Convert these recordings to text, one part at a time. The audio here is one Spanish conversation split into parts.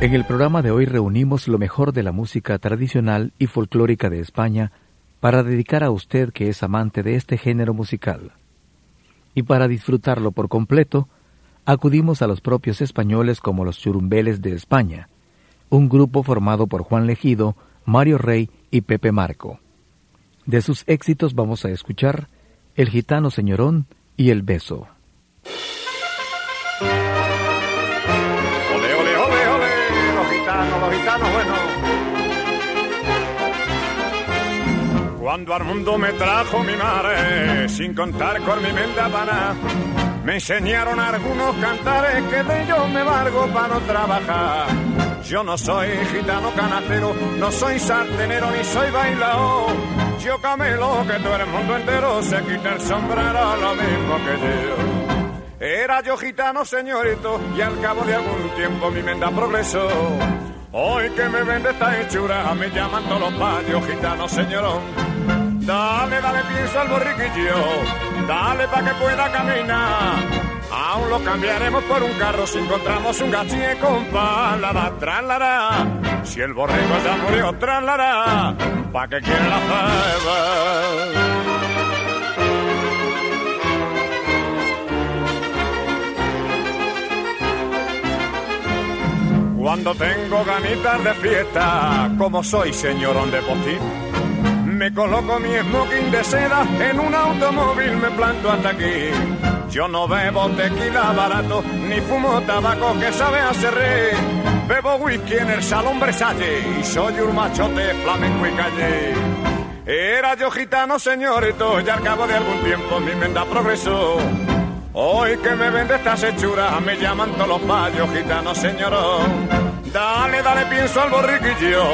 En el programa de hoy reunimos lo mejor de la música tradicional y folclórica de España para dedicar a usted que es amante de este género musical. Y para disfrutarlo por completo, acudimos a los propios españoles como los Churumbeles de España, un grupo formado por Juan Legido, Mario Rey y Pepe Marco. De sus éxitos vamos a escuchar El gitano señorón y El beso. Cuando al mundo me trajo mi madre, sin contar con mi pana, me enseñaron algunos cantares que de ellos me valgo para no trabajar. Yo no soy gitano canacero, no soy sartenero ni soy bailador. Yo camelo que todo el mundo entero se quita el sombrero lo mismo que yo. Era yo gitano, señorito, y al cabo de algún tiempo mi menda progresó. Hoy que me vende esta hechura, me llaman todos los payos gitano, señorón. Dale, dale pienso al borriquillo, dale pa' que pueda caminar. Aún lo cambiaremos por un carro si encontramos un gachie con palada, traslará. Si el borrego ya murió, traslará, pa' que quiere la. Cuando tengo ganitas de fiesta, como soy señorón de postín coloco mi smoking de seda, en un automóvil me planto hasta aquí. Yo no bebo tequila barato, ni fumo tabaco que sabe a rey. Bebo whisky en el salón Versace y soy un machote flamenco y calle. Era yo gitano, señorito, y al cabo de algún tiempo mi menda progresó. Hoy que me vende estas hechuras, me llaman todos los payos gitano, señorón. Dale, dale, pienso al borriquillo,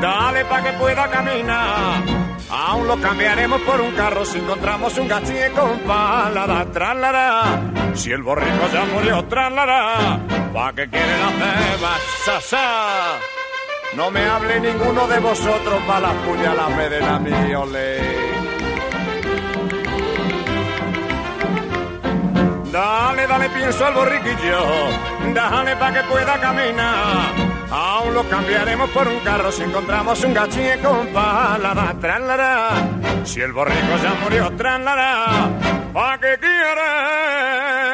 dale pa' que pueda caminar. Aún lo cambiaremos por un carro si encontramos un gachín con palada, traslará. Si el borrico ya murió, traslará. ¿Pa' que quieren hacer sa No me hable ninguno de vosotros para las puñaladas de la mi ole. Dale, dale, pienso al borriquillo, dale pa' que pueda caminar. Aún lo cambiaremos por un carro si encontramos un gachín con palada, traslará. Si el borrico ya murió, traslará. ¿Pa' qué quiere?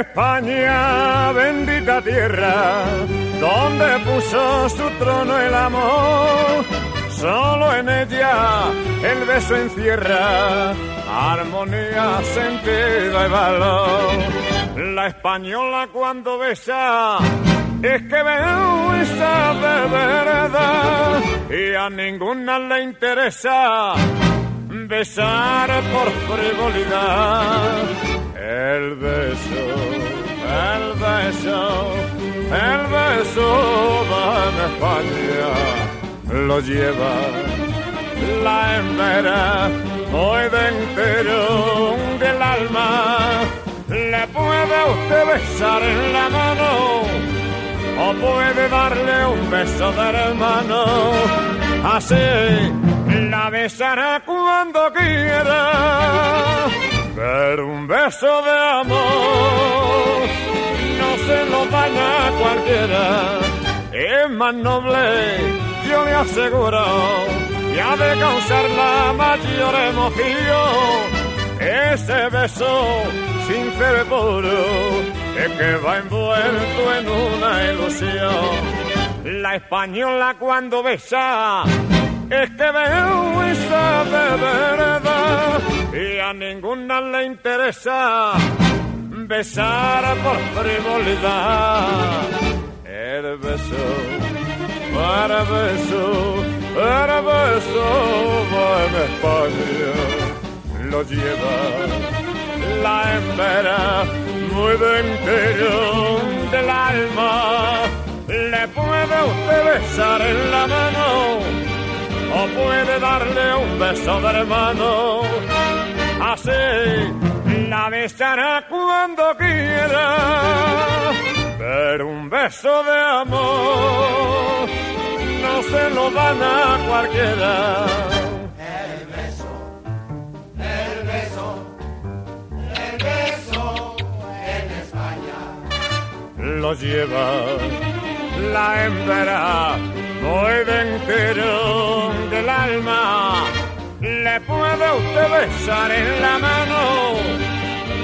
España, bendita tierra, donde puso su trono el amor. Solo en ella el beso encierra armonía, sentido y valor. La española cuando besa es que veo esa de verdad y a ninguna le interesa besar por frivolidad. El beso, el beso, el beso va en España. lo lleva la hembra muy dentro del alma. Le puede usted besar en la mano o puede darle un beso de hermano. Así la besará cuando quiera, pero un beso de amor no se lo daña a cualquiera. Es más noble, yo le aseguro, y ha de causar la mayor emoción. Ese beso sincero y puro es que va envuelto en una ilusión. La española cuando besa es que veo esa de verdad y a ninguna le interesa besar por frivolidad. El beso, para beso, para beso, va en España, lo lleva la hembra muy dentro del alma. Le puede usted besar en la mano o puede darle un beso de hermano. La besará cuando quiera, pero un beso de amor no se lo dan a cualquiera. El beso, el beso, el beso en España. Lo lleva la hembra muy dentro del alma. Le puede usted besar en la mano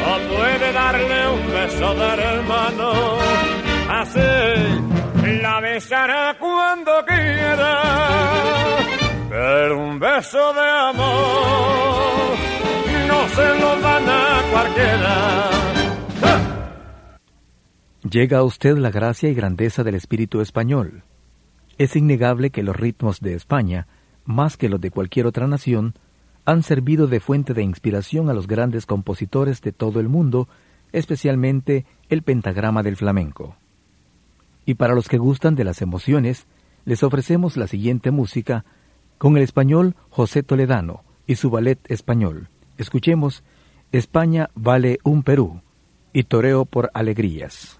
o puede darle un beso de hermano. Así la besará cuando quiera, pero un beso de amor no se lo dan a cualquiera. Llega a usted la gracia y grandeza del espíritu español es innegable que los ritmos de España, más que los de cualquier otra nación, han servido de fuente de inspiración a los grandes compositores de todo el mundo, especialmente el pentagrama del flamenco. Y para los que gustan de las emociones, les ofrecemos la siguiente música con el español José Toledano y su ballet español. Escuchemos España vale un Perú y Toreo por Alegrías.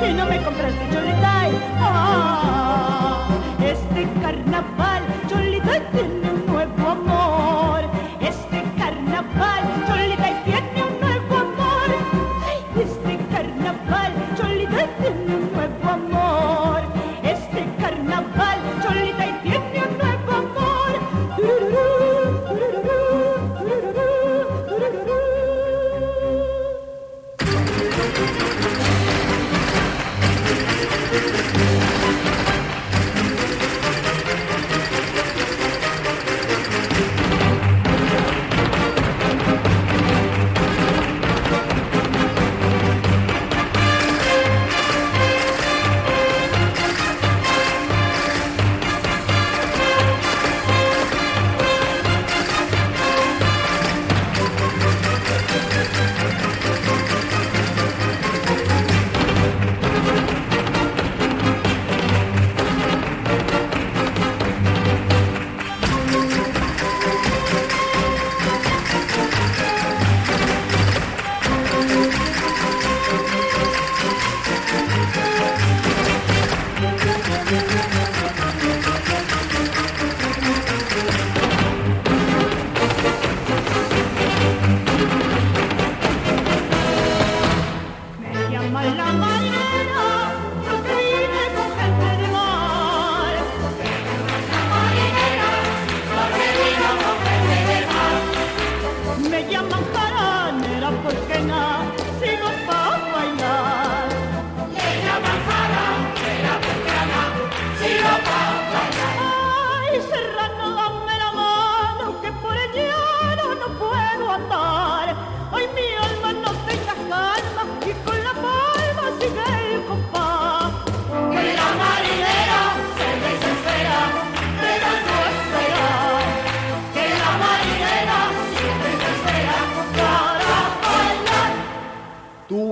si no me compraste chorritay. ¡Ah!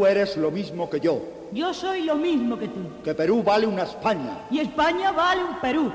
Eres lo mismo que yo. Yo soy lo mismo que tú. Que Perú vale una España. Y España vale un Perú.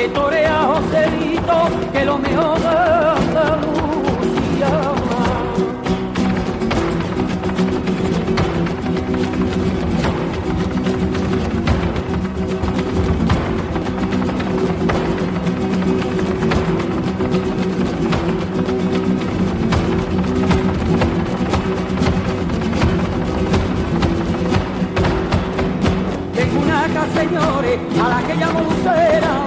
Que torea Joselito, que lo mejor de Andalucía. Tengo una casa, señores, a la que llamo Lucera,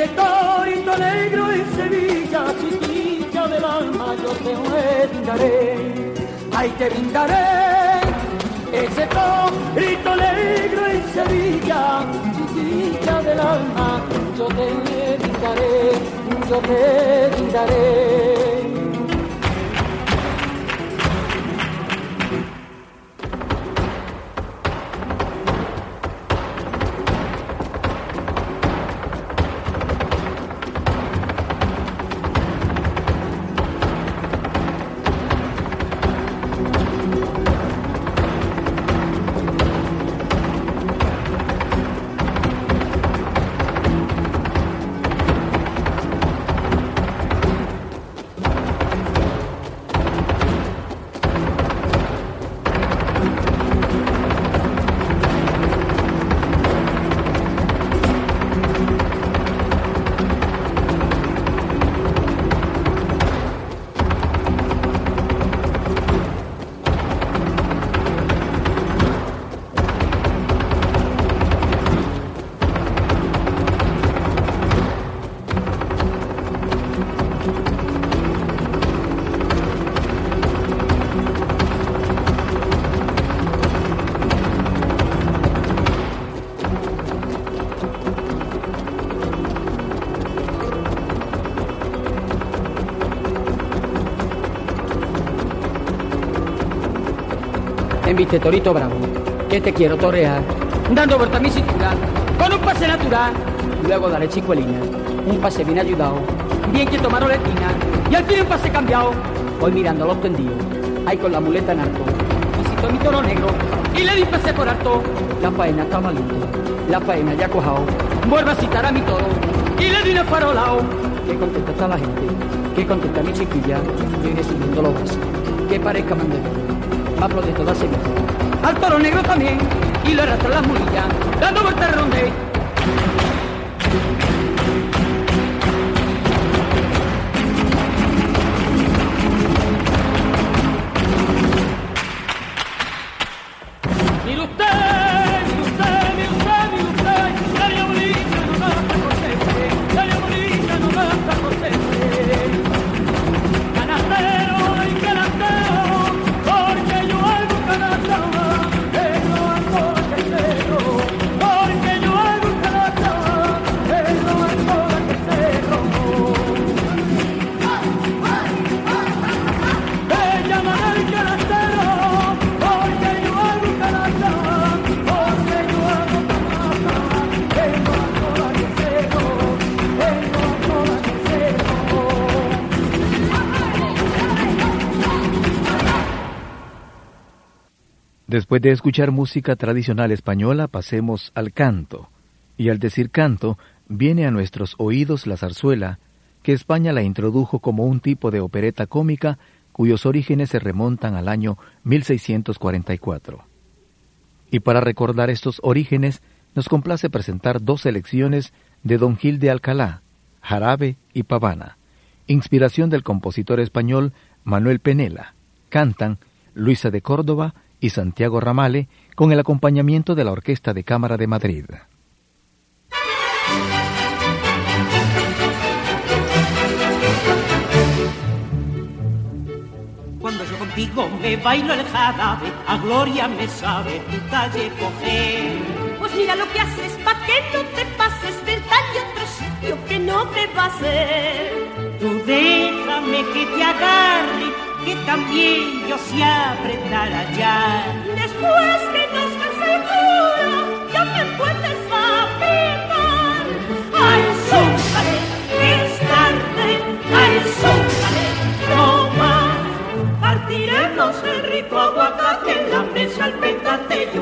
ese corito negro en Sevilla, chiquilla del alma, yo te brindaré. Ay, te brindaré ese corito negro en Sevilla, chiquilla del alma, yo te brindaré, yo te brindaré. Enviste torito bravo, que te quiero torrear, dando vuelta a mi cintura, con un pase natural, luego daré chicuelina, un pase bien ayudado, bien que tomaron la esquina, y al fin un pase cambiado, hoy mirando los tendidos, ahí con la muleta en alto, visito mi toro negro, y le di pase por alto, la faena está malita, la faena ya cojao, vuelvo a citar a mi toro, y le di una farolao, que contenta está la gente, que contenta mi chiquilla, y hoy recibiendo los besos, que parezca mandero más de toda Sevilla. Al toro negro también, y lo arrastra las mulillas, dando vueltas ronde. Después de escuchar música tradicional española, pasemos al canto. Y al decir canto, viene a nuestros oídos la zarzuela, que España la introdujo como un tipo de opereta cómica cuyos orígenes se remontan al año 1644. Y para recordar estos orígenes, nos complace presentar dos selecciones de Don Gil de Alcalá, Jarabe y Pavana, inspiración del compositor español Manuel Penela. Cantan Luisa de Córdoba y Santiago Ramale con el acompañamiento de la Orquesta de Cámara de Madrid. Cuando yo contigo me bailo el jarabe, a gloria me sabe tu talle coger. Pues mira lo que haces pa' que no te pases del tal y otro sitio que no te va a hacer. Tú déjame que te agarre, que también yo sé apretar allá. Después que nos case el cura, ya me puedes apretar. Ay, zúmbale, que es tarde, ay, zúmbale, no más. Partiremos el rico aguacate la mesa, el petate y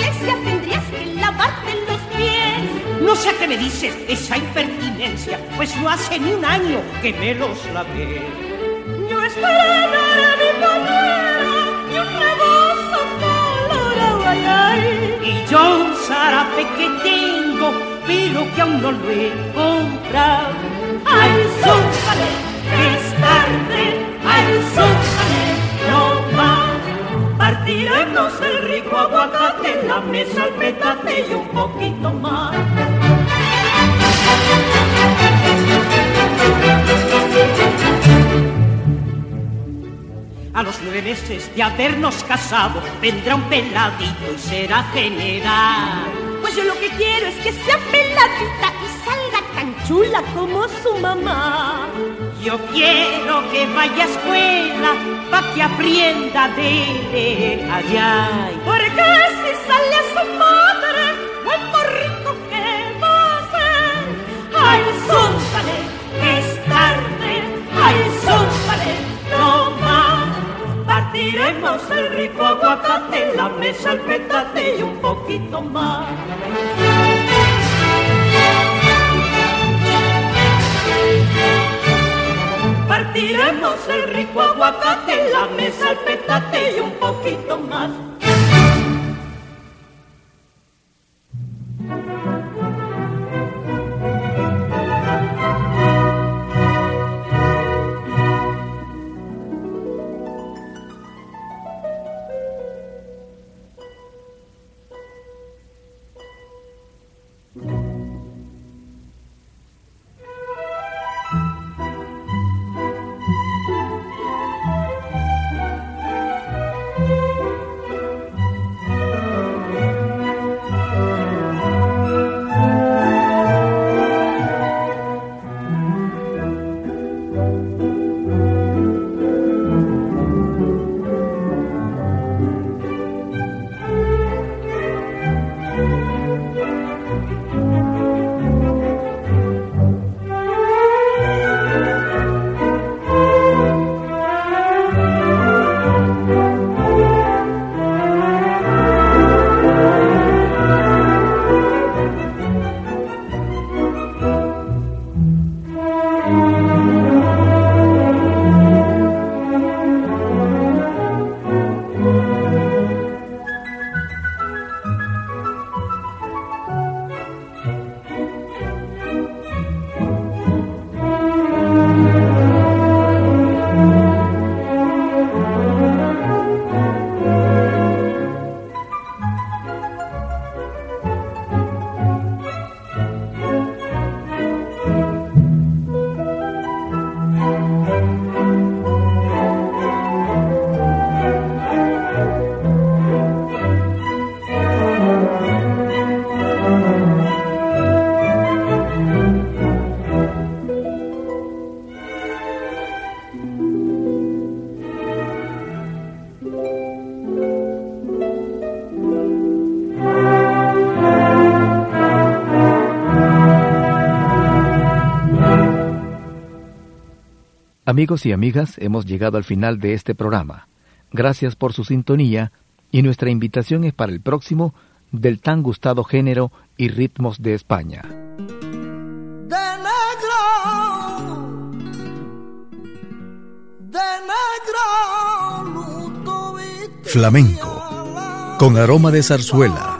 iglesia tendrías que lavarte los pies. No sé a qué me dices esa impertinencia, pues no hace ni un año que me los lavé. Yo estrenaré mi pañuelo y un rebozo colorado, ay, ay. Y yo un zarape que tengo, pero que aún no lo he comprado. Ay, que es tarde, ay. Partiremos el rico aguacate la mesa, el petate y un poquito más. A los nueve meses de habernos casado, vendrá un peladito y será general. Pues yo lo que quiero es que sea peladita y salga tan chula como su mamá. Yo quiero que vaya a escuela pa' que aprenda de leer allá. Porque si sale a su madre, buen morrito que va a ser. Ay, que es tarde, ay, zúmbale, no más. Partiremos el rico aguacate, la mesa, el petate y un poquito más. Partiremos el rico aguacate, la mesa, el petate y un poquito más. Amigos y amigas, hemos llegado al final de este programa. Gracias por su sintonía Y nuestra invitación es para el próximo del tan gustado género y ritmos de España. de negro, de negro, Flamenco, con aroma de zarzuela.